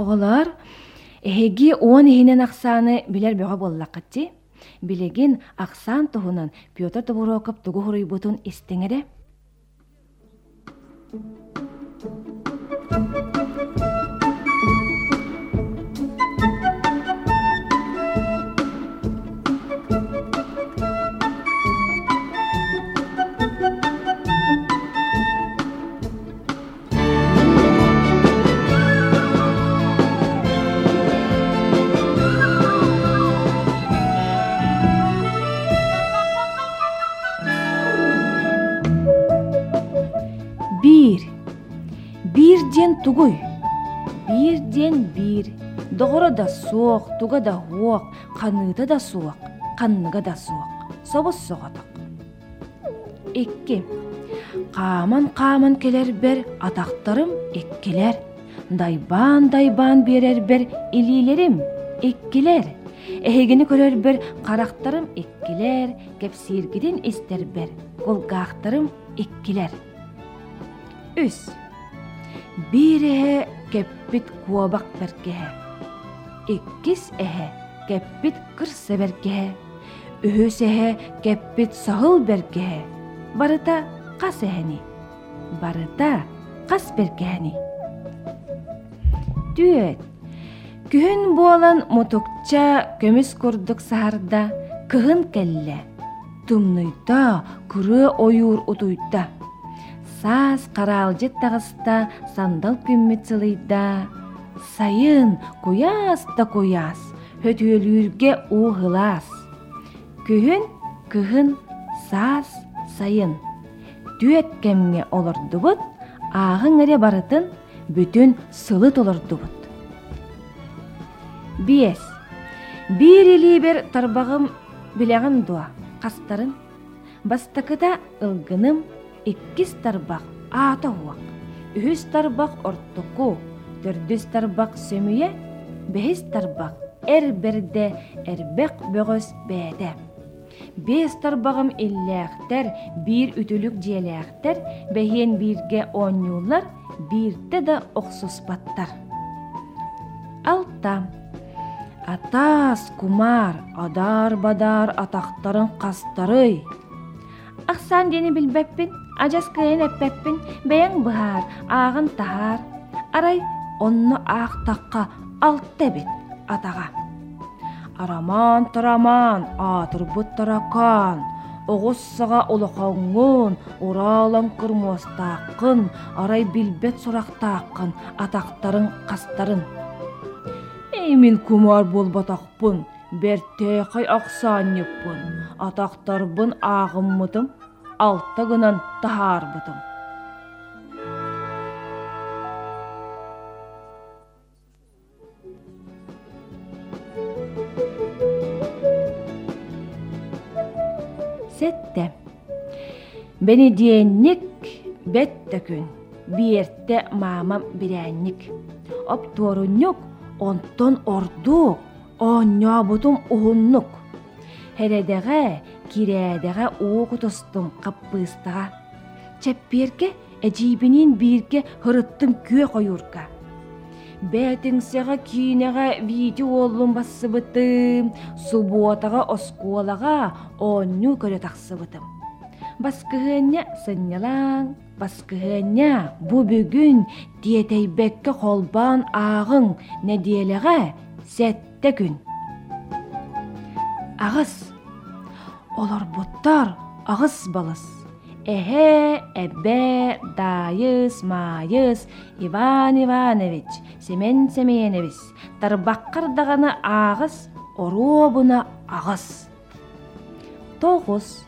Оҕолор, эһиги уон иһинэн ахсааны билэр бөҕө буоллаккатти. Билегин ахсан туһунан Петр Товуроков тугу хуруйбутун истиңере. Бир. Бир ден тугуй. Бир ден бир. Доғыра да суох, туга да хуох, қаныта да суох, қанныга да суох. Собус соғатық. Икки. Қаман қаман келер бер атақтарым иккилер. Дайбан дайбан берер бер илилерим иккилер. Эхегини көрөр бер қарақтарым иккилер, кепсиргидин истер бер голгақтарым иккилер. Үс. Бир эһэ кеппит куобак беркеһэ. Иккис эһэ кеппит кырса беркеһэ. Үһүс эһэ кеппит сahыл беркеһэ. Барыта қас эһэни. Барыта қас беркеһэни. Түөт. Күһүн буолан мутукча көмүс курдук саарда кыһын келле. Тумнуйта кыры ойуур утуйта. Саас караалжыт тагыста сандал күммит сылыйда. Сайын куяс да куяс, хөтүөлүүрге уухылаас. Күһүн кыһын саас сайын. Түөт кемге олордубут, аагын эре барытын бүтүн сылыт олордубут. Биес. Бир илибер тарбагым билегин дуа, кастарын. Бастакыда ылгыным иккис тарбак аата хуак. Үһүс тарбак ортоку, төрдүс тарбак сөмүйе, бехис тарбак эр берде эрбек бөгөс бээде. Бес тарбагым иллээхтер, бир үтүлүк диэлээхтер, бэһиэн бирге оонньуулар, бирте да охсуспаттар. Алта. Атаас кумар, адар бадар атақтарын қастарый. Ақсан дени билбеппин, ажас кыйын эппеппин, бэйэн быһаар, аагын тахаар. Арай онно аах таққа алты бит атаға. Араман тараман, атырбыт таракан, оғуссаға олоқоңун, уралан кырмуастааққын, арай билбет сурақтааққын, атақтарын қастарын. Эй, мин кумар болбатақпын, берте қай ақсаннеппын, атақтарбын ағыммытым, алта гынан тахарбытым. Сетте. Бeni диенник бетте күн, биерте мамам бирәнник. Оптуоруннук, онтон ордук, онньообутум уһуннук. Хередеге, кирээдеге уоку тостум каппыыстага. Чеппиерке эжибинин биирге хырыттым күө койурка. Бәтіңсеға киінеға види олым бассыбытым, субуатаға оскуалаға онню көрі тақсыбытым. Баскыһыня сыннялаң, баскыһыня бу бүгүн диетейбекке холбан ағың недиелеға сәтте күн. агыз. Олор буттар агыс балыс эхе эбе дайыс майыс. Иван иванович семен семенебиз тарбаккадаганы агыз оробуна агыз. Тогуз.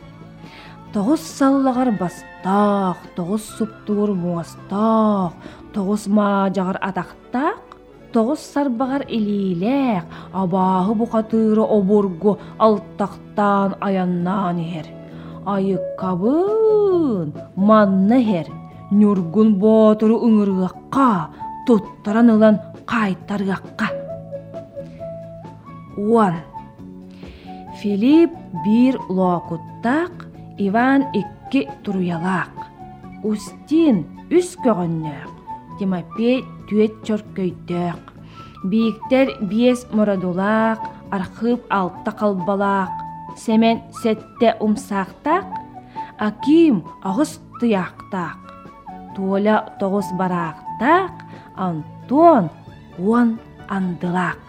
Тогуз саллагар баста тогуз суптуур мостах тогуз маажагар жагар тоғыз сарбағар илилек, абағы бұқатыры обургу алтақтан аяннан ер. Айыққабын, манны хер, нүргүн ботыры ұңырғаққа, туттаран ылан қайтарғаққа. Уан. Филипп бир лоқуттақ, Иван икки туруялақ. Устин үс Тимопей түет чөркөйдөк. Биіктер биес морадулаақ, архып алтта қалбалаақ, семен сетте умсақтақ, аким ағыс тұяқтақ, туоля тоғыз барақтақ, антон он андылақ.